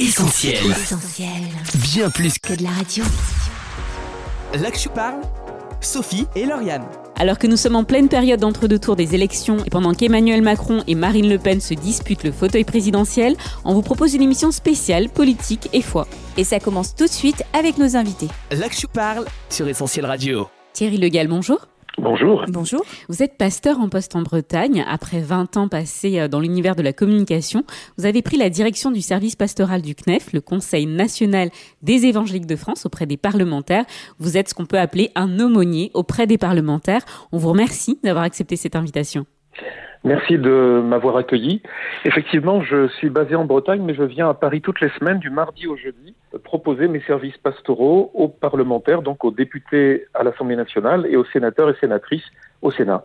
Essentiel. Essentiel. Bien plus que de la radio. là que je parle, Sophie et Lauriane. Alors que nous sommes en pleine période d'entre-deux tours des élections et pendant qu'Emmanuel Macron et Marine Le Pen se disputent le fauteuil présidentiel, on vous propose une émission spéciale politique et foi. Et ça commence tout de suite avec nos invités. Là que je parle sur Essentiel Radio. Thierry Legal, bonjour. Bonjour. Bonjour. Vous êtes pasteur en poste en Bretagne. Après 20 ans passés euh, dans l'univers de la communication, vous avez pris la direction du service pastoral du CNEF, le Conseil national des évangéliques de France, auprès des parlementaires. Vous êtes ce qu'on peut appeler un aumônier auprès des parlementaires. On vous remercie d'avoir accepté cette invitation. Merci de m'avoir accueilli. Effectivement, je suis basé en Bretagne, mais je viens à Paris toutes les semaines, du mardi au jeudi, proposer mes services pastoraux aux parlementaires, donc aux députés à l'Assemblée nationale et aux sénateurs et sénatrices au Sénat.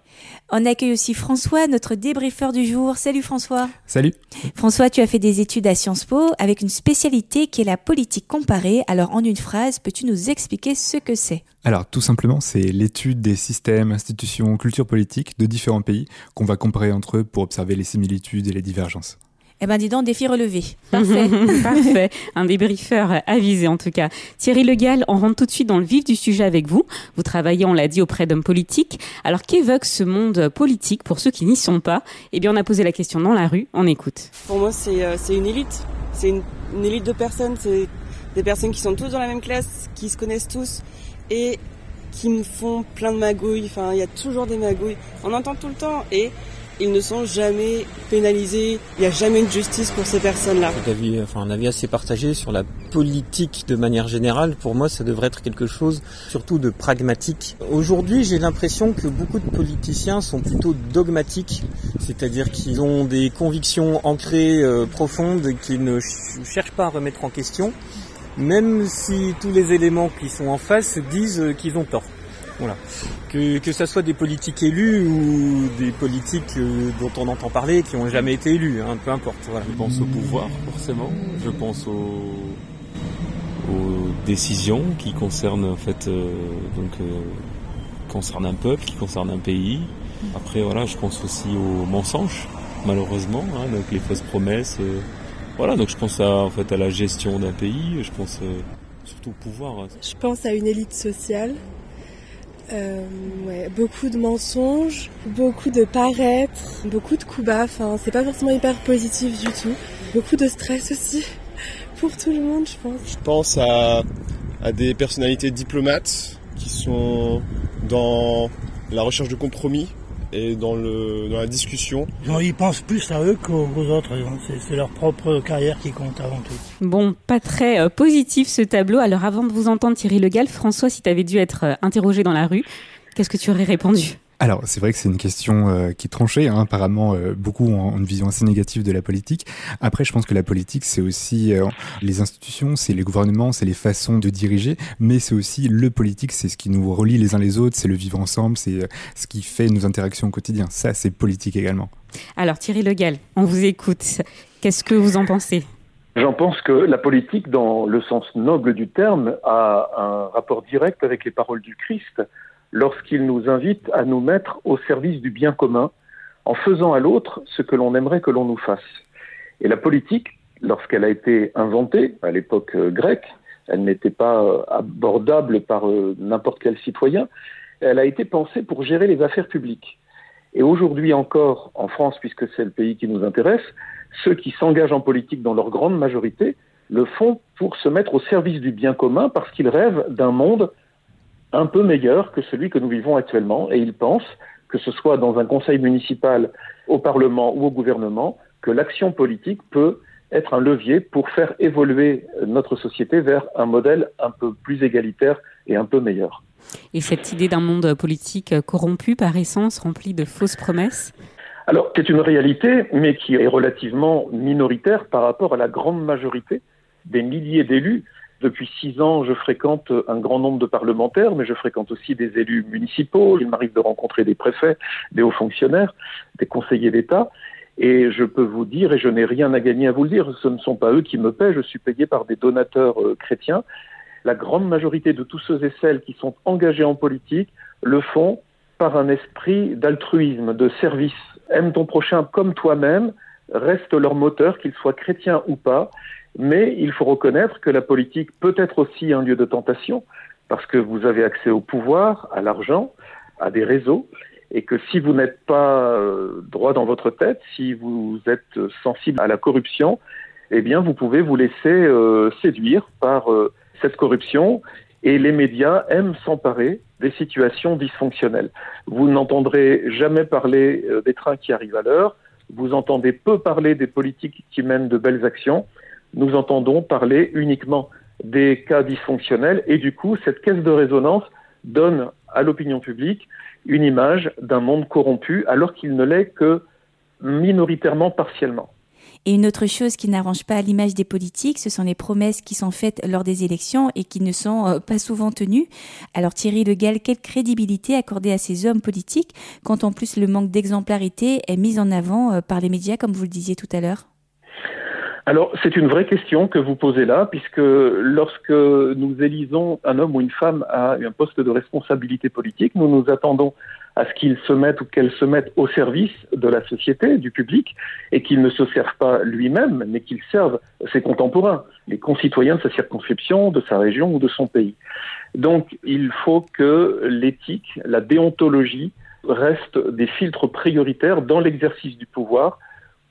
On accueille aussi François, notre débriefeur du jour. Salut François. Salut. François, tu as fait des études à Sciences Po avec une spécialité qui est la politique comparée. Alors en une phrase, peux-tu nous expliquer ce que c'est? Alors tout simplement, c'est l'étude des systèmes, institutions, cultures politiques de différents pays qu'on va comparer entre eux pour observer les similitudes et les divergences. Eh ben dis donc, défi relevé. Parfait. Parfait. Un débriefeur avisé en tout cas. Thierry Legal, on rentre tout de suite dans le vif du sujet avec vous. Vous travaillez, on l'a dit, auprès d'hommes politiques. Alors qu'évoque ce monde politique pour ceux qui n'y sont pas? Eh bien, on a posé la question dans la rue. On écoute. Pour moi, c'est euh, c'est une élite. C'est une, une élite de personnes. C'est des personnes qui sont tous dans la même classe, qui se connaissent tous et qui me font plein de magouilles. Enfin, il y a toujours des magouilles. On entend tout le temps et ils ne sont jamais pénalisés. Il n'y a jamais de justice pour ces personnes-là. J'ai un avis, enfin, un avis assez partagé sur la politique de manière générale. Pour moi, ça devrait être quelque chose surtout de pragmatique. Aujourd'hui, j'ai l'impression que beaucoup de politiciens sont plutôt dogmatiques, c'est-à-dire qu'ils ont des convictions ancrées, euh, profondes, qu'ils ne ch- cherchent pas à remettre en question, même si tous les éléments qui sont en face disent euh, qu'ils ont tort. Voilà. Que, que ça soit des politiques élus ou des politiques euh, dont on entend parler qui n'ont jamais été élus, hein, peu importe. Voilà. Je pense au pouvoir, forcément. Je pense aux, aux décisions qui concernent, en fait, euh, donc, euh, concernent un peuple, qui concernent un pays. Après, voilà, je pense aussi aux mensonges, malheureusement, hein, donc les fausses promesses. euh, voilà, donc je pense à, en fait, à la gestion d'un pays. Je pense euh, surtout au pouvoir. hein. Je pense à une élite sociale. Euh, beaucoup de mensonges, beaucoup de paraître, beaucoup de coups bas. Enfin, c'est pas forcément hyper positif du tout. Beaucoup de stress aussi pour tout le monde, je pense. Je pense à, à des personnalités diplomates qui sont dans la recherche de compromis et dans, le, dans la discussion. Non, ils pensent plus à eux qu'aux aux autres. C'est- C'est leur propre carrière qui compte avant tout. Bon, pas très euh, positif ce tableau. Alors avant de vous entendre Thierry Legal, François, si tu avais dû être euh, interrogé dans la rue, qu'est-ce que tu aurais répondu? Alors c'est vrai que c'est une question euh, qui est tranchée. hein. Apparemment, euh, beaucoup ont une vision assez négative de la politique. Après, je pense que la politique, c'est aussi euh, les institutions, c'est les gouvernements, c'est les façons de diriger, mais c'est aussi le politique, c'est ce qui nous relie les uns les autres, c'est le vivre ensemble, c'est euh, ce qui fait nos interactions au quotidien. Ça, c'est politique également. Alors Thierry Legal, on vous écoute. Qu'est-ce que vous en pensez? J'en pense que la politique, dans le sens noble du terme, a un rapport direct avec les paroles du Christ lorsqu'il nous invite à nous mettre au service du bien commun en faisant à l'autre ce que l'on aimerait que l'on nous fasse. Et la politique, lorsqu'elle a été inventée à l'époque euh, grecque, elle n'était pas euh, abordable par euh, n'importe quel citoyen, elle a été pensée pour gérer les affaires publiques. Et aujourd'hui encore, en France, puisque c'est le pays qui nous intéresse, ceux qui s'engagent en politique dans leur grande majorité le font pour se mettre au service du bien commun parce qu'ils rêvent d'un monde un peu meilleur que celui que nous vivons actuellement et ils pensent, que ce soit dans un conseil municipal, au Parlement ou au gouvernement, que l'action politique peut être un levier pour faire évoluer notre société vers un modèle un peu plus égalitaire et un peu meilleur. Et cette idée d'un monde politique corrompu par essence, rempli de fausses promesses? Alors, c'est une réalité, mais qui est relativement minoritaire par rapport à la grande majorité des milliers d'élus. Depuis six ans, je fréquente un grand nombre de parlementaires, mais je fréquente aussi des élus municipaux. Il m'arrive de rencontrer des préfets, des hauts fonctionnaires, des conseillers d'État. Et je peux vous dire, et je n'ai rien à gagner à vous le dire, ce ne sont pas eux qui me paient, je suis payé par des donateurs euh, chrétiens. La grande majorité de tous ceux et celles qui sont engagés en politique le font par un esprit d'altruisme, de service. Aime ton prochain comme toi-même, reste leur moteur, qu'ils soient chrétiens ou pas. Mais il faut reconnaître que la politique peut être aussi un lieu de tentation, parce que vous avez accès au pouvoir, à l'argent, à des réseaux, et que si vous n'êtes pas euh, droit dans votre tête, si vous êtes sensible à la corruption, eh bien vous pouvez vous laisser euh, séduire par euh, cette corruption et les médias aiment s'emparer des situations dysfonctionnelles. Vous n'entendrez jamais parler des trains qui arrivent à l'heure, vous entendez peu parler des politiques qui mènent de belles actions, nous entendons parler uniquement des cas dysfonctionnels et du coup cette caisse de résonance donne à l'opinion publique une image d'un monde corrompu alors qu'il ne l'est que minoritairement partiellement. Et une autre chose qui n'arrange pas l'image des politiques, ce sont les promesses qui sont faites lors des élections et qui ne sont euh, pas souvent tenues. Alors Thierry Le Gall, quelle crédibilité accorder à ces hommes politiques quand en plus le manque d'exemplarité est mis en avant euh, par les médias, comme vous le disiez tout à l'heure? Alors, c'est une vraie question que vous posez là, puisque lorsque nous élisons un homme ou une femme à un poste de responsabilité politique, nous nous attendons à ce qu'il se mette ou qu'elle se mette au service de la société, du public, et qu'il ne se serve pas lui-même, mais qu'il serve ses contemporains, les concitoyens de sa circonscription, de sa région ou de son pays. Donc, il faut que l'éthique, la déontologie restent des filtres prioritaires dans l'exercice du pouvoir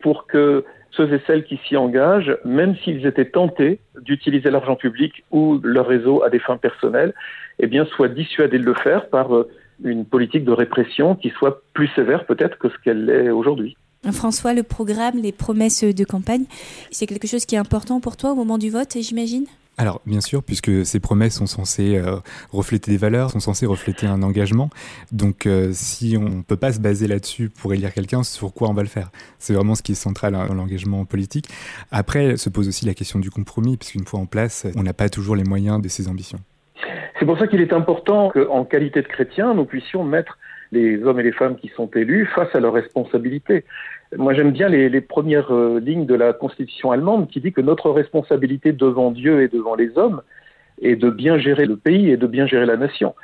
pour que ceux et celles qui s'y engagent, même s'ils étaient tentés d'utiliser l'argent public ou leur réseau à des fins personnelles, eh bien, soient dissuadés de le faire par euh, une politique de répression qui soit plus sévère peut-être que ce qu'elle est aujourd'hui. François, le programme, les promesses de campagne, c'est quelque chose qui est important pour toi au moment du vote, j'imagine? Alors, bien sûr, puisque ces promesses sont censées euh, refléter des valeurs, sont censées refléter un engagement. Donc, euh, si on ne peut pas se baser là-dessus pour élire quelqu'un, sur quoi on va le faire? C'est vraiment ce qui est central dans l'engagement politique. Après, se pose aussi la question du compromis, puisqu'une fois en place, on n'a pas toujours les moyens de ses ambitions. C'est pour ça qu'il est important qu'en qualité de chrétien, nous puissions mettre les hommes et les femmes qui sont élus face à leurs responsabilités. Moi, j'aime bien les, premières euh, lignes de la Constitution allemande qui dit que notre responsabilité devant Dieu et devant les hommes est de bien gérer le pays et de bien gérer la nation.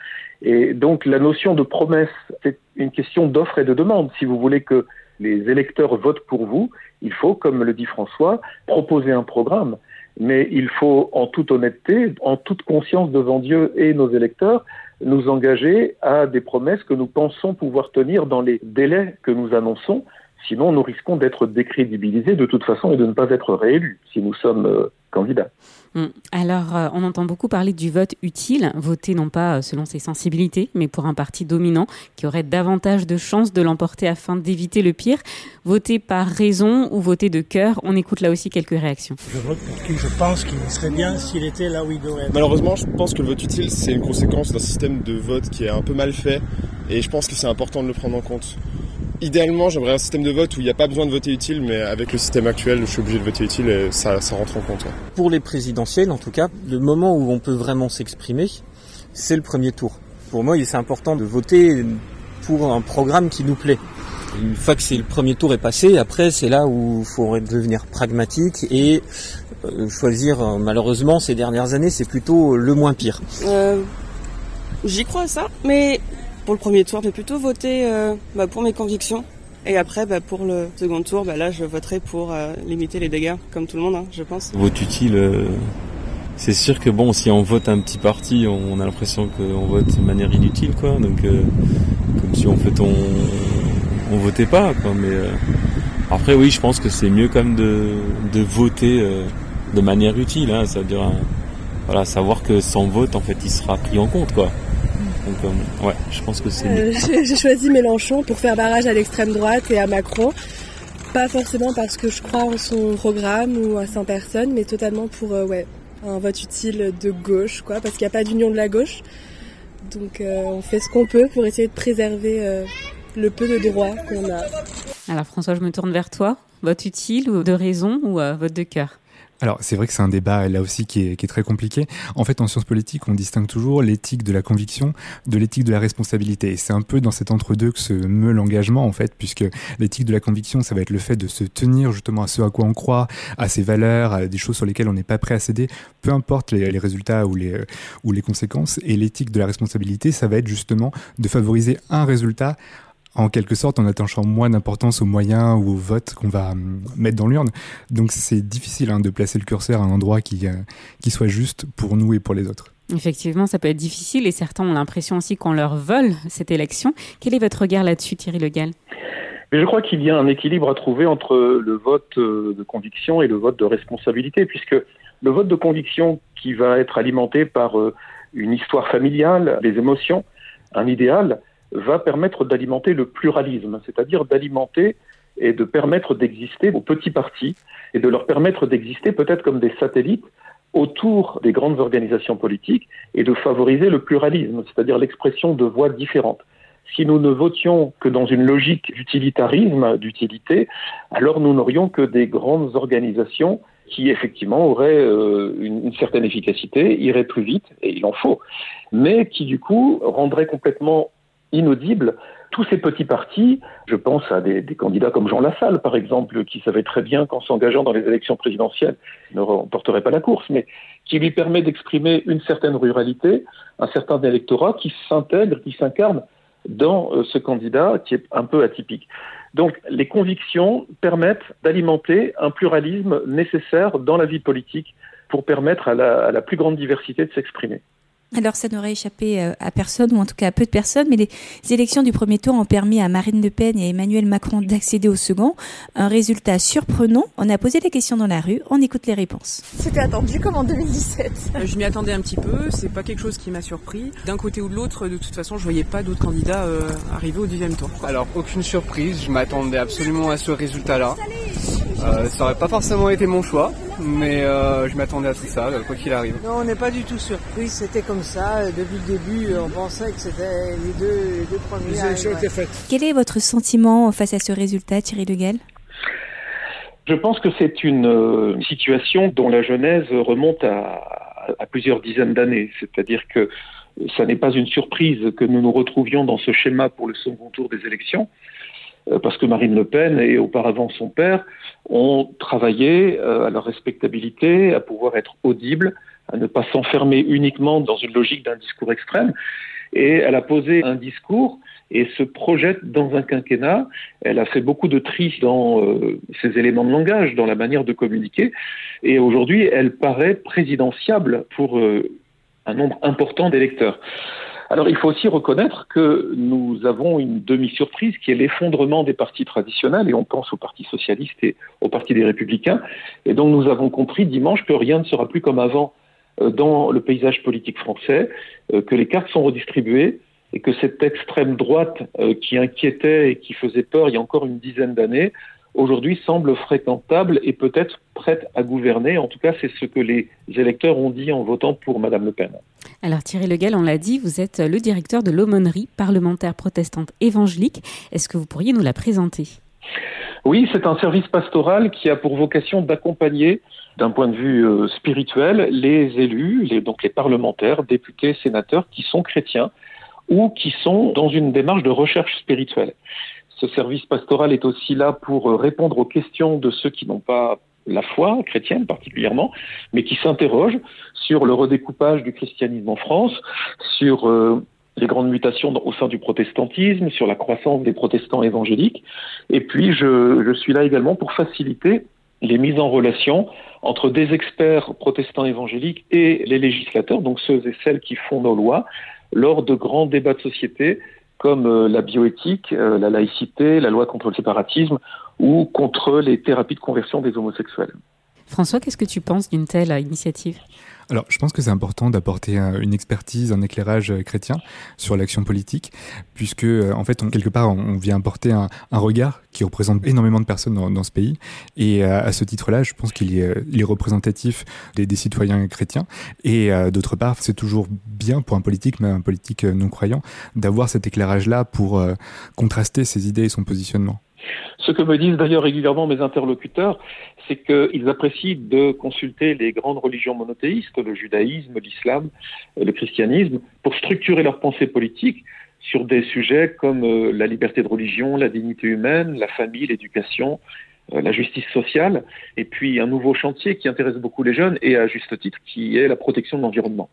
Et donc, la notion de promesse, c'est une question d'offre et de demande. Si vous voulez que les électeurs votent pour vous, il faut, comme le dit François, proposer un programme. Mais il faut, en toute honnêteté, en toute conscience devant Dieu et nos électeurs, nous engager à des promesses que nous pensons pouvoir tenir dans les délais que nous annonçons, Sinon, nous risquons d'être décrédibilisés de toute façon et de ne pas être réélus si nous sommes euh, candidats. Hmm. Alors, euh, on entend beaucoup parler du vote utile, voter non pas euh, selon ses sensibilités, mais pour un parti dominant qui aurait davantage de chances de l'emporter afin d'éviter le pire. Voter par raison ou voter de cœur, on écoute là aussi quelques réactions. Je vote pour qui je pense qu'il serait bien s'il était là où il devrait être. Malheureusement, je pense que le vote utile, c'est une conséquence d'un système de vote qui est un peu mal fait, et je pense que c'est important de le prendre en compte. Idéalement, j'aimerais un système de vote où il n'y a pas besoin de voter utile, mais avec le système actuel, je suis obligé de voter utile et ça, ça rentre en compte. Pour les présidentielles, en tout cas, le moment où on peut vraiment s'exprimer, c'est le premier tour. Pour moi, c'est important de voter pour un programme qui nous plaît. Une fois que c'est le premier tour est passé, après c'est là où il faut devenir pragmatique et euh, choisir. Euh, malheureusement, ces dernières années, c'est plutôt le moins pire. Euh, J'y crois ça, mais pour le premier tour, j'ai plutôt voté euh, bah, pour mes convictions. Et après, bah, pour le second tour, bah, là, je voterai pour euh, limiter les dégâts, comme tout le monde, hein, je pense. Vote utile, euh, c'est sûr que bon, si on vote un petit parti, on a l'impression qu'on vote de manière inutile, quoi. Donc, comme si en fait on, on votait pas, quoi. Mais après, oui, je pense que c'est mieux quand même de, de voter de manière utile, hein, c'est-à-dire voilà, savoir que sans vote, en fait, il sera pris en compte, quoi. Donc euh, ouais, je pense que c'est euh, J'ai choisi Mélenchon pour faire barrage à l'extrême droite et à Macron. Pas forcément parce que je crois en son programme ou à sa personne, mais totalement pour euh, ouais, un vote utile de gauche, quoi, parce qu'il n'y a pas d'union de la gauche. Donc on fait ce qu'on peut pour essayer de préserver le peu de droits qu'on a. Alors François, je me tourne vers toi. Vote utile ou de raison ou vote de cœur? Alors, c'est vrai que c'est un débat là aussi qui est, qui est, très compliqué. En fait, en sciences politiques, on distingue toujours l'éthique de la conviction de l'éthique de la responsabilité. Et c'est un peu dans cet entre-deux que se meut l'engagement, en fait, puisque l'éthique de la conviction, ça va être le fait de se tenir justement à ce à quoi on croit, à ses valeurs, à des choses sur lesquelles on n'est pas prêt à céder, peu importe les, les résultats ou les, ou les conséquences. Et l'éthique de la responsabilité, ça va être justement de favoriser un résultat en quelque sorte en attachant moins d'importance aux moyens ou aux votes qu'on va hum, mettre dans l'urne. Donc c'est difficile hein, de placer le curseur à un endroit qui, euh, qui soit juste pour nous et pour les autres. Effectivement, ça peut être difficile et certains ont l'impression aussi qu'on leur vole cette élection. Quel est votre regard là-dessus, Thierry Le Gall? Mais je crois qu'il y a un équilibre à trouver entre le vote euh, de conviction et le vote de responsabilité, puisque le vote de conviction qui va être alimenté par euh, une histoire familiale, les émotions, un idéal, va permettre d'alimenter le pluralisme, c'est-à-dire d'alimenter et de permettre d'exister aux petits partis et de leur permettre d'exister peut-être comme des satellites autour des grandes organisations politiques et de favoriser le pluralisme, c'est-à-dire l'expression de voix différentes. Si nous ne votions que dans une logique d'utilitarisme, d'utilité, alors nous n'aurions que des grandes organisations qui effectivement auraient euh, une, une, certaine efficacité, iraient plus vite, et il en faut, mais qui du coup rendraient complètement inaudibles tous ces petits partis, je pense à des, candidats comme Jean Lassalle, par exemple, qui savait très bien qu'en s'engageant dans les élections présidentielles, il ne remporterait pas la course, mais qui lui permet d'exprimer une certaine ruralité, un certain électorat qui s'intègre, qui s'incarne dans euh, ce candidat qui est un peu atypique. Donc les convictions permettent d'alimenter un pluralisme nécessaire dans la vie politique pour permettre à la plus grande diversité de s'exprimer. Alors ça n'aurait échappé euh, à personne, ou en tout cas à peu de personnes, mais les élections du premier tour ont permis à Marine Le Pen et à Emmanuel Macron d'accéder au second. Un résultat surprenant. On a posé des questions dans la rue, on écoute les réponses. C'était attendu comme en 2017. Euh, je m'y attendais un petit peu, c'est pas quelque chose qui m'a surpris. D'un côté ou de l'autre, de toute façon, je voyais pas d'autres candidats euh, arriver au deuxième tour. Alors aucune surprise, je m'attendais absolument à ce résultat-là. Euh, ça aurait pas forcément été mon choix, mais euh, je m'attendais à tout ça, quoi qu'il arrive. Non, on n'est pas du tout surpris, c'était comme ça. Depuis le début, on pensait que c'était les deux, les deux premiers. Les élections étaient faites. Quel est votre sentiment face à ce résultat, Thierry Le Gall Je pense que c'est une euh, situation dont la genèse remonte à, à plusieurs dizaines d'années. C'est-à-dire que ça n'est pas une surprise que nous nous retrouvions dans ce schéma pour le second tour des élections parce que Marine Le Pen et auparavant son père ont travaillé à leur respectabilité, à pouvoir être audibles, à ne pas s'enfermer uniquement dans une logique d'un discours extrême. Et elle a posé un discours et se projette dans un quinquennat. Elle a fait beaucoup de tri dans euh, ses éléments de langage, dans la manière de communiquer. Et aujourd'hui, elle paraît présidentiable pour euh, un nombre important d'électeurs. Alors il faut aussi reconnaître que nous avons une demi-surprise qui est l'effondrement des partis traditionnels, et on pense au Parti socialiste et au Parti des républicains. Et donc nous avons compris dimanche que rien ne sera plus comme avant dans le paysage politique français, que les cartes sont redistribuées et que cette extrême droite qui inquiétait et qui faisait peur il y a encore une dizaine d'années aujourd'hui semble fréquentable et peut-être prête à gouverner. En tout cas, c'est ce que les électeurs ont dit en votant pour Madame Le Pen. Alors Thierry Legal, on l'a dit, vous êtes le directeur de l'aumônerie parlementaire protestante évangélique. Est-ce que vous pourriez nous la présenter? Oui, c'est un service pastoral qui a pour vocation d'accompagner d'un point de vue euh, spirituel les élus, les, donc les parlementaires, députés, sénateurs qui sont chrétiens ou qui sont dans une démarche de recherche spirituelle. Ce service pastoral est aussi là pour répondre aux questions de ceux qui n'ont pas la foi chrétienne particulièrement, mais qui s'interrogent sur le redécoupage du christianisme en France, sur euh, les grandes mutations au sein du protestantisme, sur la croissance des protestants évangéliques. Et puis, je, je suis là également pour faciliter les mises en relation entre des experts protestants évangéliques et les législateurs, donc ceux et celles qui font nos lois, lors de grands débats de société comme euh, la bioéthique, euh, la laïcité, la loi contre le séparatisme ou contre les thérapies de conversion des homosexuels. François, qu'est-ce que tu penses d'une telle initiative? Alors, je pense que c'est important d'apporter une expertise, un éclairage chrétien sur l'action politique, puisque, en fait, on, quelque part, on vient apporter un, un, regard qui représente énormément de personnes dans, dans ce pays. Et à, à ce titre-là, je pense qu'il est, est représentatif des, des citoyens chrétiens. Et d'autre part, c'est toujours bien pour un politique, même un politique non croyant, d'avoir cet éclairage-là pour euh, contraster ses idées et son positionnement. Ce que me disent d'ailleurs régulièrement mes interlocuteurs, c'est qu'ils apprécient de consulter les grandes religions monothéistes, le judaïsme, l'islam, le christianisme, pour structurer leur pensée politique sur des sujets comme la liberté de religion, la dignité humaine, la famille, l'éducation, la justice sociale, et puis un nouveau chantier qui intéresse beaucoup les jeunes, et à juste titre, qui est la protection de l'environnement.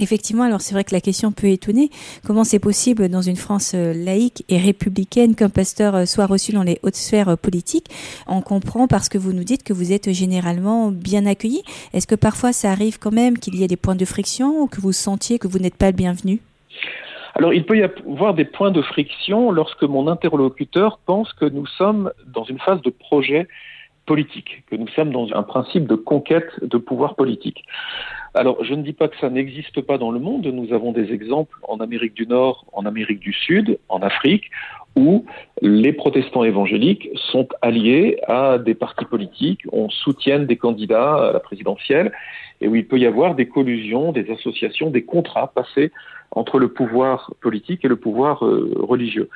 Effectivement, alors c'est vrai que la question peut étonner. Comment c'est possible dans une France euh, laïque et républicaine qu'un pasteur euh, soit reçu dans les hautes sphères euh, politiques? On comprend parce que vous nous dites que vous êtes généralement bien accueilli. Est-ce que parfois ça arrive quand même qu'il y ait des points de friction ou que vous sentiez que vous n'êtes pas le bienvenu? Alors, il peut y avoir des points de friction lorsque mon interlocuteur pense que nous sommes dans une phase de projet politique, que nous sommes dans un principe de conquête de pouvoir politique. Alors, je ne dis pas que ça n'existe pas dans le monde. Nous avons des exemples en Amérique du Nord, en Amérique du Sud, en Afrique, où les protestants évangéliques sont alliés à des partis politiques, on soutient des candidats à la présidentielle, et où il peut y avoir des collusions, des associations, des contrats passés entre le pouvoir politique et le pouvoir euh, religieux.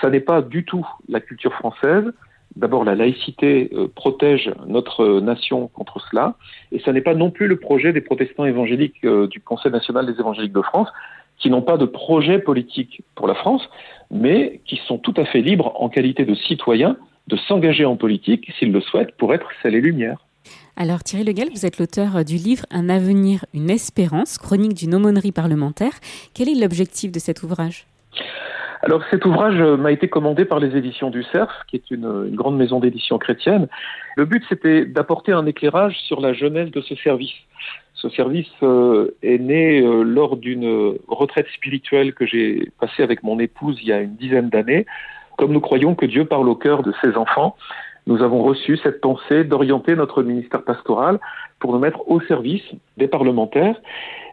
Ça n'est pas du tout la culture française. D'abord, la laïcité euh, protège notre nation contre cela, et ce n'est pas non plus le projet des protestants évangéliques euh, du Conseil national des évangéliques de France, qui n'ont pas de projet politique pour la France, mais qui sont tout à fait libres en qualité de citoyens de s'engager en politique s'ils le souhaitent pour être celle et lumière. Alors Thierry Legal, vous êtes l'auteur du livre Un avenir, une espérance, chronique d'une aumônerie parlementaire. Quel est l'objectif de cet ouvrage? Alors cet ouvrage euh, m'a été commandé par les éditions du CERF, qui est une, grande maison d'édition chrétienne. Le but c'était d'apporter un éclairage sur la jeunesse de ce service. Ce service euh, est né euh, lors d'une retraite spirituelle que j'ai passée avec mon épouse il y a une dizaine d'années. Comme nous croyons que Dieu parle au cœur de ses enfants, nous avons reçu cette pensée d'orienter notre ministère pastoral pour nous mettre au service des parlementaires.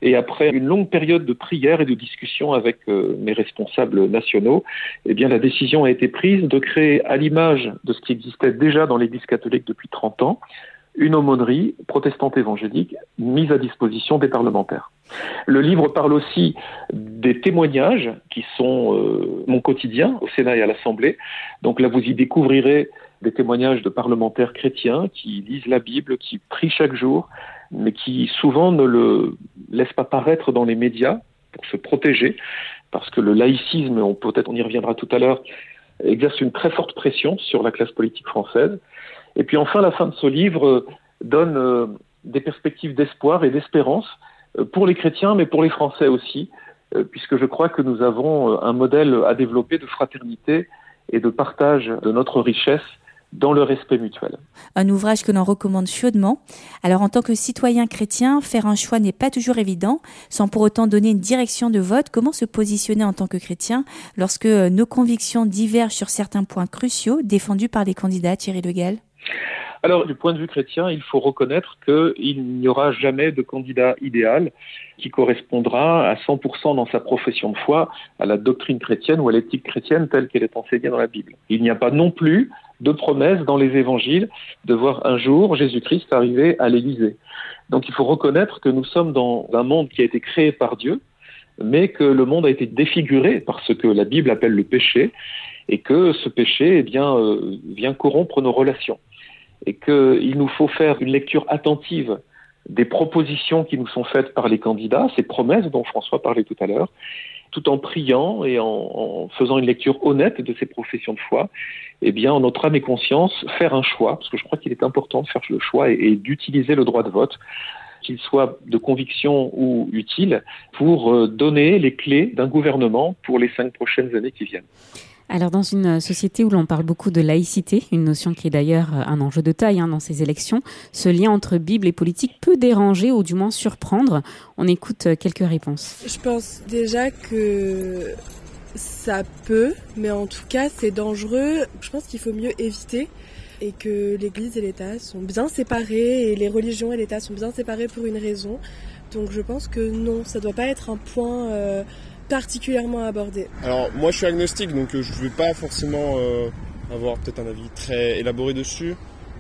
Et après une longue période de prière et de discussion avec euh, mes responsables nationaux, eh bien, la décision a été prise de créer, à l'image de ce qui existait déjà dans l'Église catholique depuis 30 ans, une aumônerie protestante évangélique mise à disposition des parlementaires. Le livre parle aussi des témoignages qui sont euh, mon quotidien au Sénat et à l'Assemblée. Donc là, vous y découvrirez des témoignages de parlementaires chrétiens qui lisent la Bible, qui prient chaque jour, mais qui souvent ne le laissent pas paraître dans les médias pour se protéger, parce que le laïcisme, on peut-être on y reviendra tout à l'heure, exerce une très forte pression sur la classe politique française. Et puis enfin, la fin de ce livre donne euh, des perspectives d'espoir et d'espérance euh, pour les chrétiens, mais pour les Français aussi, euh, puisque je crois que nous avons un modèle à développer de fraternité et de partage de notre richesse dans. Un ouvrage que l'on recommande chaudement. Alors en tant que citoyen chrétien, faire un choix n'est pas toujours évident, sans pour autant donner une direction de vote. Comment se positionner en tant que chrétien lorsque euh, nos convictions divergent sur certains points cruciaux défendus par les candidats Thierry Le alors, du point de vue chrétien, il faut reconnaître qu'il n'y aura jamais de candidat idéal qui correspondra à 100% dans sa profession de foi à la doctrine chrétienne ou à l'éthique chrétienne telle qu'elle est enseignée dans la Bible. Il n'y a pas non plus de promesse dans les évangiles de voir un jour Jésus-Christ arriver à l'Élysée. Donc il faut reconnaître que nous sommes dans un monde qui a été créé par Dieu, mais que le monde a été défiguré par ce que la Bible appelle le péché, et que ce péché eh bien, euh, vient corrompre nos relations et qu'il nous faut faire une lecture attentive des propositions qui nous sont faites par les candidats, ces promesses dont François parlait tout à l'heure, tout en priant et en, faisant une lecture honnête de ces professions de foi, eh bien, en notre âme et conscience, faire un choix, parce que je crois qu'il est important de faire le choix et d'utiliser le droit de vote, qu'il soit de conviction ou utile, pour euh, donner les clés d'un gouvernement pour les cinq prochaines années qui viennent. Alors dans une société où l'on parle beaucoup de laïcité, une notion qui est d'ailleurs un enjeu de taille hein, dans ces élections, ce lien entre Bible et politique peut déranger ou du moins surprendre. On écoute euh, quelques réponses. Je pense déjà que ça peut, mais en tout cas c'est dangereux. Je pense qu'il faut mieux éviter et que l'Église et l'État sont bien séparés et les religions et l'État sont bien séparés pour une raison. Donc je pense que non, ça doit pas être un point... Euh, particulièrement abordé Alors moi je suis agnostique donc euh, je ne vais pas forcément euh, avoir peut-être un avis très élaboré dessus,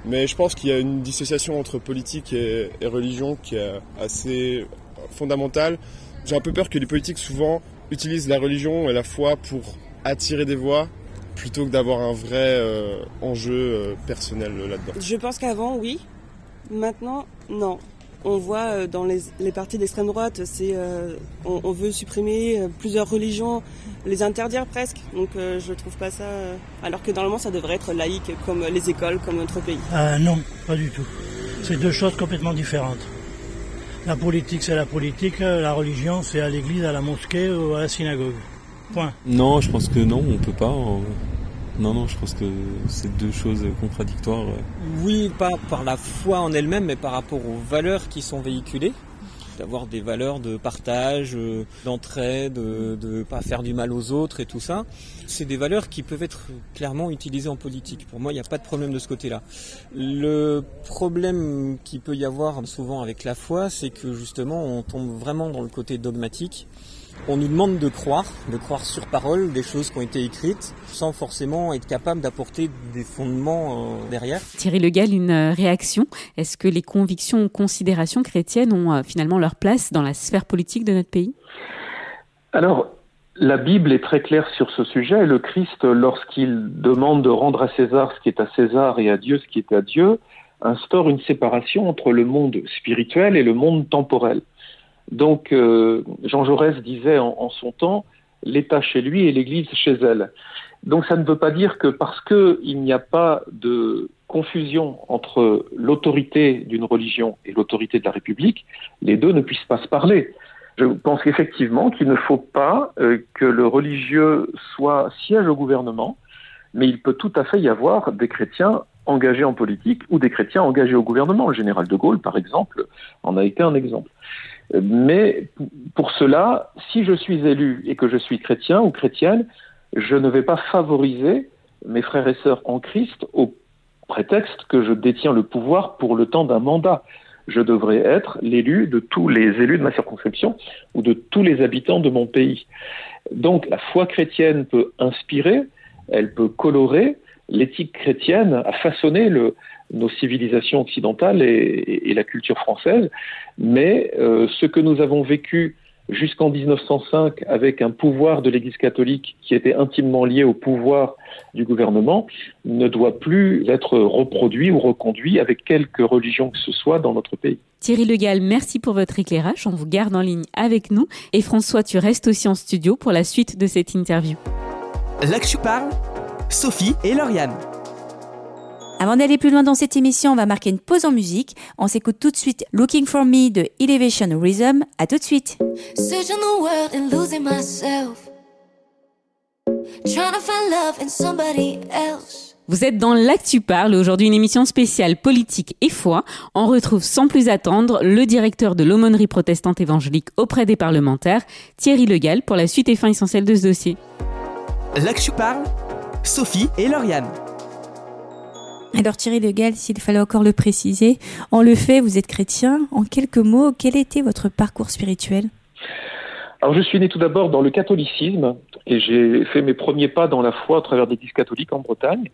mais je pense qu'il y a une dissociation entre politique et, religion qui est assez fondamentale. J'ai un peu peur que les politiques souvent utilisent la religion et la foi pour attirer des voix plutôt que d'avoir un vrai euh, enjeu personnel là-dedans. Je pense qu'avant oui, maintenant non on voit euh, dans les, partis d'extrême droite, c'est euh, on, veut supprimer euh, plusieurs religions, les interdire presque. Donc je trouve pas ça. alors que normalement ça devrait être laïque comme les écoles, comme notre pays. Ah non, pas du tout. C'est deux choses complètement différentes. La politique, c'est la politique. La religion, c'est à l'église, à la mosquée ou à la synagogue. Point. Non, je pense que non, on peut pas. Non, non, je pense que c'est deux choses contradictoires. Oui, pas par la foi en elle-même, mais par rapport aux valeurs qui sont véhiculées d'avoir des valeurs de partage, euh, d'entraide, de ne pas faire du mal aux autres et tout ça. C'est des valeurs qui peuvent être clairement utilisées en politique. Pour moi, il n'y a pas de problème de ce côté-là. Le problème qui peut y avoir souvent avec la foi, c'est que justement, on tombe vraiment dans le côté dogmatique on nous demande de croire, de croire sur parole des choses qui ont été écrites, sans forcément être capable d'apporter des fondements euh, derrière. Thierry Le Gall, une euh, réaction. Est-ce que les convictions ou considérations chrétiennes ont euh, finalement leur place dans la sphère politique de notre pays? Alors, la Bible est très claire sur ce sujet. Le Christ, lorsqu'il demande de rendre à César ce qui est à César et à Dieu ce qui est à Dieu, instaure une séparation entre le monde spirituel et le monde temporel. Donc, euh, Jean Jaurès disait en, son temps, l'État chez lui et l'Église chez elle. Donc, ça ne veut pas dire que parce qu'il n'y a pas de confusion entre l'autorité d'une religion et l'autorité de la République, les deux ne puissent pas se parler. Je pense effectivement qu'il ne faut pas euh, que le religieux soit siège au gouvernement, mais il peut tout à fait y avoir des chrétiens engagés en politique ou des chrétiens engagés au gouvernement. Le général de Gaulle, par exemple, en a été un exemple. Mais pour cela, si je suis élu et que je suis chrétien ou chrétienne, je ne vais pas favoriser mes frères et sœurs en Christ au prétexte que je détiens le pouvoir pour le temps d'un mandat. Je devrais être l'élu de tous les élus de ma circonscription ou de tous les habitants de mon pays. Donc la foi chrétienne peut inspirer, elle peut colorer, l'éthique chrétienne a façonné le, nos civilisations occidentales et, la culture française, mais euh, ce que nous avons vécu jusqu'en 1905 avec un pouvoir de l'Église catholique qui était intimement lié au pouvoir du gouvernement ne doit plus être reproduit ou reconduit avec quelque religion que ce soit dans notre pays. Thierry Legal, merci pour votre éclairage. On vous garde en ligne avec nous. Et François, tu restes aussi en studio pour la suite de cette interview. Là que je parle, Sophie et Lauriane. Avant d'aller plus loin dans cette émission, on va marquer une pause en musique. On s'écoute tout de suite Looking for Me de Elevation Rhythm. À tout de suite. Vous êtes dans l'Actu Parle, aujourd'hui une émission spéciale politique et foi. On retrouve sans plus attendre le directeur de l'aumônerie protestante évangélique auprès des parlementaires, Thierry Legal, pour la suite et fin essentielle de ce dossier. L'Actu Parle, Sophie et Lauriane. Alors Thierry de Gall, s'il fallait encore le préciser, en le fait, vous êtes chrétien. En quelques mots, quel était votre parcours spirituel? Alors je suis né tout d'abord dans le catholicisme et j'ai fait mes premiers pas dans la foi à travers des l'église catholiques en Bretagne.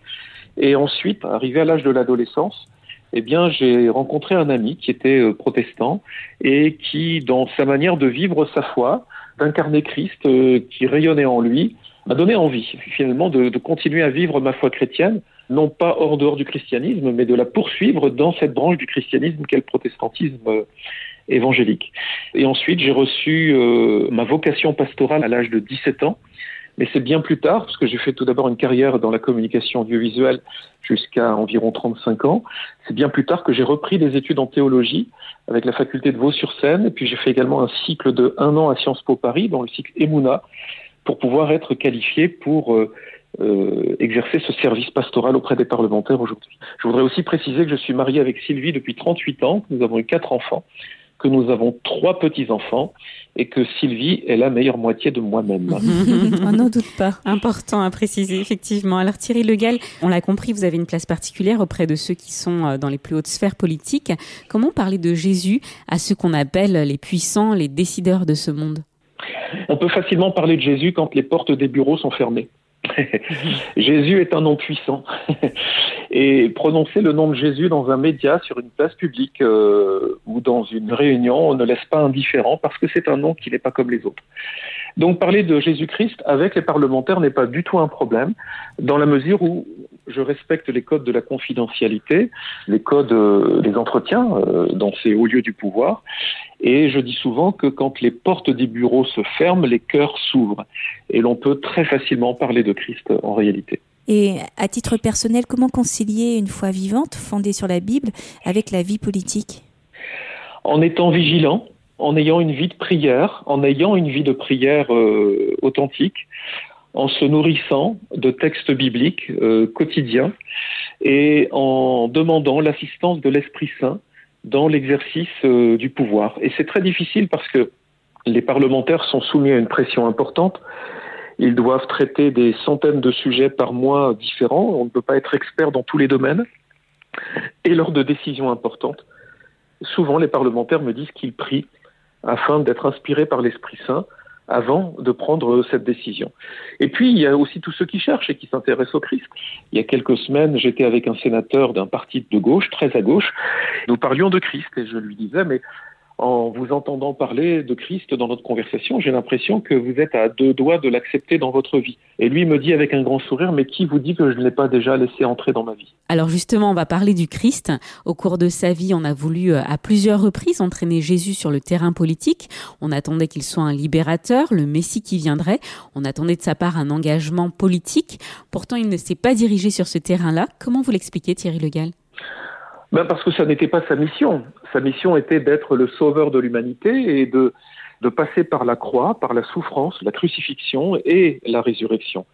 Et ensuite, arrivé à l'âge de l'adolescence, eh bien j'ai rencontré un ami qui était euh, protestant et qui, dans sa manière de vivre sa foi, d'incarner Christ euh, qui rayonnait en lui, m'a donné envie finalement de, de continuer à vivre ma foi chrétienne non pas hors dehors du christianisme, mais de la poursuivre dans cette branche du christianisme qu'est le protestantisme euh, évangélique. Et ensuite, j'ai reçu euh, ma vocation pastorale à l'âge de 17 ans, mais c'est bien plus tard, parce que j'ai fait tout d'abord une carrière dans la communication audiovisuelle jusqu'à environ 35 ans. C'est bien plus tard que j'ai repris des études en théologie avec la faculté de Vaux-sur-Seine, et puis j'ai fait également un cycle de un an à Sciences Po Paris, dans le cycle Emouna, pour pouvoir être qualifié pour euh, euh, exercer ce service pastoral auprès des parlementaires aujourd'hui. Je voudrais aussi préciser que je suis marié avec Sylvie depuis 38 ans, que nous avons eu quatre enfants, que nous avons trois petits-enfants et que Sylvie est la meilleure moitié de moi-même. on n'en doute pas. Important à préciser, effectivement. Alors Thierry Legal, on l'a compris, vous avez une place particulière auprès de ceux qui sont euh, dans les plus hautes sphères politiques. Comment parler de Jésus à ceux qu'on appelle les puissants, les décideurs de ce monde? On peut facilement parler de Jésus quand les portes des bureaux sont fermées. Jésus est un nom puissant. Et prononcer le nom de Jésus dans un média, sur une place publique euh, ou dans une réunion, on ne laisse pas indifférent parce que c'est un nom qui n'est pas comme les autres. Donc parler de Jésus-Christ avec les parlementaires n'est pas du tout un problème, dans la mesure où je respecte les codes de la confidentialité, les codes euh, des entretiens euh, dans ces hauts lieux du pouvoir, et je dis souvent que quand les portes des bureaux se ferment, les cœurs s'ouvrent, et l'on peut très facilement parler de Christ en réalité. Et à titre personnel, comment concilier une foi vivante fondée sur la Bible avec la vie politique? En étant vigilant, en ayant une vie de prière, en ayant une vie de prière euh, authentique, en se nourrissant de textes bibliques euh, quotidiens et en demandant l'assistance de l'Esprit Saint dans l'exercice euh, du pouvoir. Et c'est très difficile parce que les parlementaires sont soumis à une pression importante. Ils doivent traiter des centaines de sujets par mois différents. On ne peut pas être expert dans tous les domaines. Et lors de décisions importantes, souvent les parlementaires me disent qu'ils prient afin d'être inspirés par l'Esprit Saint avant de prendre cette décision. Et puis, il y a aussi tous ceux qui cherchent et qui s'intéressent au Christ. Il y a quelques semaines, j'étais avec un sénateur d'un parti de gauche, très à gauche. Nous parlions de Christ et je lui disais, mais en vous entendant parler de Christ dans notre conversation, j'ai l'impression que vous êtes à deux doigts de l'accepter dans votre vie. Et lui me dit avec un grand sourire, mais qui vous dit que je ne l'ai pas déjà laissé entrer dans ma vie Alors justement, on va parler du Christ. Au cours de sa vie, on a voulu euh, à plusieurs reprises entraîner Jésus sur le terrain politique. On attendait qu'il soit un libérateur, le Messie qui viendrait. On attendait de sa part un engagement politique. Pourtant, il ne s'est pas dirigé sur ce terrain-là. Comment vous l'expliquez, Thierry Le Gall? Ben Parce que ça n'était pas sa mission. Sa mission était d'être le sauveur de l'humanité et de, de passer par la croix, par la souffrance, la crucifixion et la résurrection.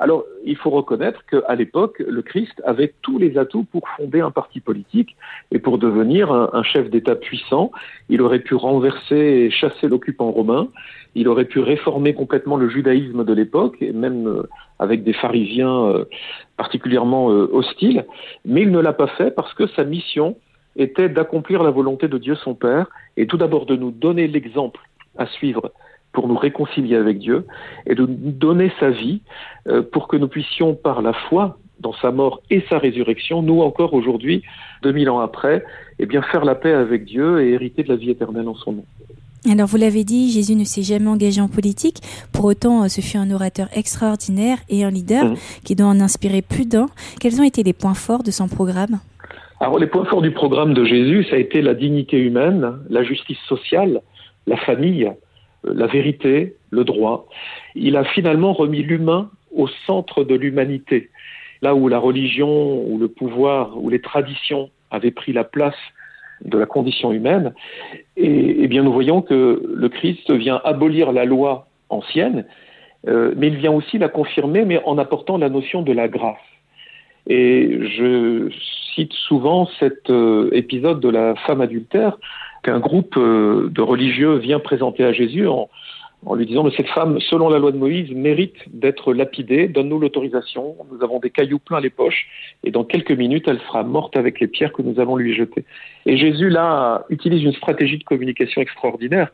Alors, il faut reconnaître qu'à l'époque, le Christ avait tous les atouts pour fonder un parti politique et pour devenir un, un chef d'État puissant. Il aurait pu renverser et chasser l'occupant romain. Il aurait pu réformer complètement le judaïsme de l'époque, et même euh, avec des pharisiens euh, particulièrement euh, hostiles. Mais il ne l'a pas fait parce que sa mission était d'accomplir la volonté de Dieu son Père et tout d'abord de nous donner l'exemple à suivre pour nous réconcilier avec Dieu et de nous donner sa vie euh, pour que nous puissions, par la foi dans sa mort et sa résurrection, nous encore aujourd'hui, 2000 ans après, eh bien faire la paix avec Dieu et hériter de la vie éternelle en son nom. Alors vous l'avez dit, Jésus ne s'est jamais engagé en politique. Pour autant, ce fut un orateur extraordinaire et un leader mmh. qui doit en inspirer plus d'un. Quels ont été les points forts de son programme? Alors les points forts du programme de Jésus, ça a été la dignité humaine, la justice sociale, la famille, la vérité, le droit. Il a finalement remis l'humain au centre de l'humanité. Là où la religion, ou le pouvoir, ou les traditions avaient pris la place de la condition humaine, et, bien nous voyons que le Christ vient abolir la loi ancienne, euh, mais il vient aussi la confirmer, mais en apportant la notion de la grâce. Et je cite souvent cet euh, épisode de la femme adultère qu'un groupe euh, de religieux vient présenter à Jésus en, en lui disant, mais cette femme, selon la loi de Moïse, mérite d'être lapidée, donne-nous l'autorisation, nous avons des cailloux pleins les poches, et dans quelques minutes, elle sera morte avec les pierres que nous allons lui jeter. Et Jésus, là, utilise une stratégie de communication extraordinaire.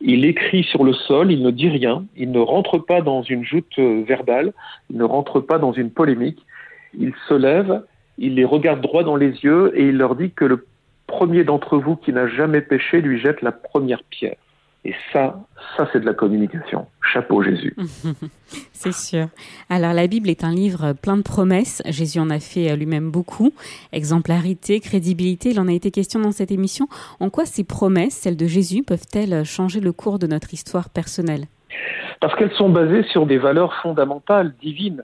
Il écrit sur le sol, il ne dit rien, il ne rentre pas dans une joute euh, verbale, il ne rentre pas dans une polémique, il se lève, il les regarde droit dans les yeux, et il leur dit que le premier d'entre vous qui n'a jamais péché lui jette la première pierre. Et ça, ça c'est de la communication. Chapeau Jésus. c'est sûr. Alors la Bible est un livre plein de promesses. Jésus en a fait lui-même beaucoup. Exemplarité, crédibilité, il en a été question dans cette émission. En quoi ces promesses, celles de Jésus, peuvent-elles changer le cours de notre histoire personnelle? Parce qu'elles sont basées sur des valeurs fondamentales, divines.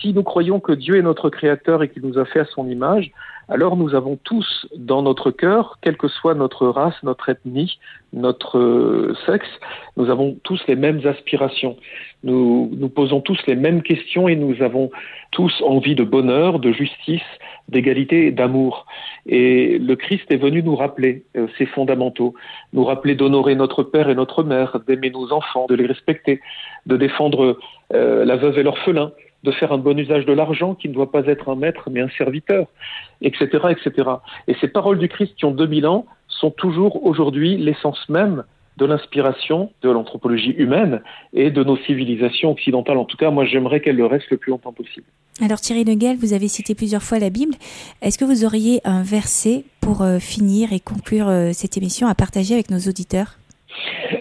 Si nous croyons que Dieu est notre Créateur et qu'il nous a fait à son image, alors nous avons tous dans notre cœur, quelle que soit notre race, notre ethnie, notre euh, sexe, nous avons tous les mêmes aspirations. Nous nous posons tous les mêmes questions et nous avons tous envie de bonheur, de justice, d'égalité et d'amour. Et le Christ est venu nous rappeler euh, ces fondamentaux, nous rappeler d'honorer notre père et notre mère, d'aimer nos enfants, de les respecter, de défendre euh, la veuve et l'orphelin, de faire un bon usage de l'argent qui ne doit pas être un maître mais un serviteur, etc., etc. Et ces paroles du Christ qui ont 2000 ans sont toujours aujourd'hui l'essence même de l'inspiration de l'anthropologie humaine et de nos civilisations occidentales. En tout cas, moi, j'aimerais qu'elle le reste le plus longtemps possible. Alors, Thierry Neguel, vous avez cité plusieurs fois la Bible. Est-ce que vous auriez un verset pour euh, finir et conclure euh, cette émission à partager avec nos auditeurs?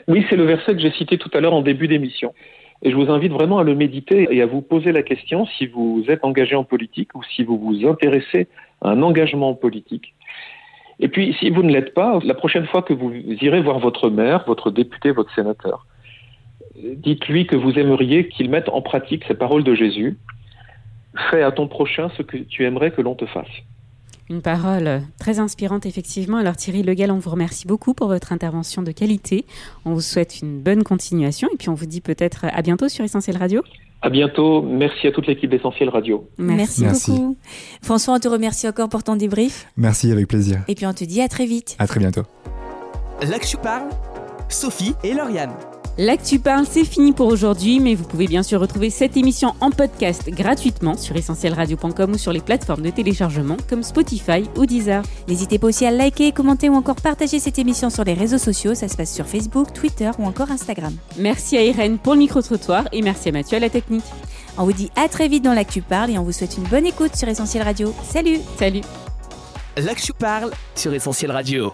Oui, c'est le verset que j'ai cité tout à l'heure en début d'émission. Et je vous invite vraiment à le méditer et à vous poser la question si vous êtes engagé en politique ou si vous vous intéressez à un engagement politique. Et puis, si vous ne l'êtes pas, la prochaine fois que vous irez voir votre maire, votre député, votre sénateur, dites-lui que vous aimeriez qu'il mette en pratique ces paroles de Jésus. Fais à ton prochain ce que tu aimerais que l'on te fasse. Une parole très inspirante, effectivement. Alors Thierry Legal, on vous remercie beaucoup pour votre intervention de qualité. On vous souhaite une bonne continuation et puis on vous dit peut-être à bientôt sur Essentiel Radio. À bientôt. Merci à toute l'équipe d'Essentiel Radio. Merci, Merci. beaucoup. François, on te remercie encore pour ton débrief. Merci, avec plaisir. Et puis on te dit à très vite. À très bientôt. L'Actu parle, Sophie et Lauriane. L'actu parle, c'est fini pour aujourd'hui, mais vous pouvez bien sûr retrouver cette émission en podcast gratuitement sur essentielradio.com ou sur les plateformes de téléchargement comme Spotify ou Deezer. N'hésitez pas aussi à liker, commenter ou encore partager cette émission sur les réseaux sociaux. Ça se passe sur Facebook, Twitter ou encore Instagram. Merci à Irène pour le micro-trottoir et merci à Mathieu à la technique. On vous dit à très vite dans l'Actu Parle et on vous souhaite une bonne écoute sur Essentiel Radio. Salut Salut L'Actu parle sur Essentiel Radio.